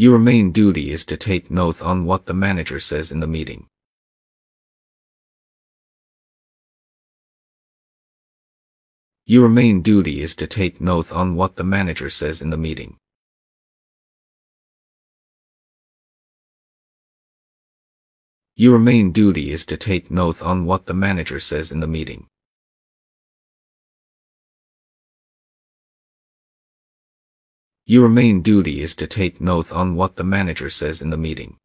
Your main duty is to take notes on what the manager says in the meeting. Your main duty is to take notes on what the manager says in the meeting. Your main duty is to take notes on what the manager says in the meeting. Your main duty is to take notes on what the manager says in the meeting.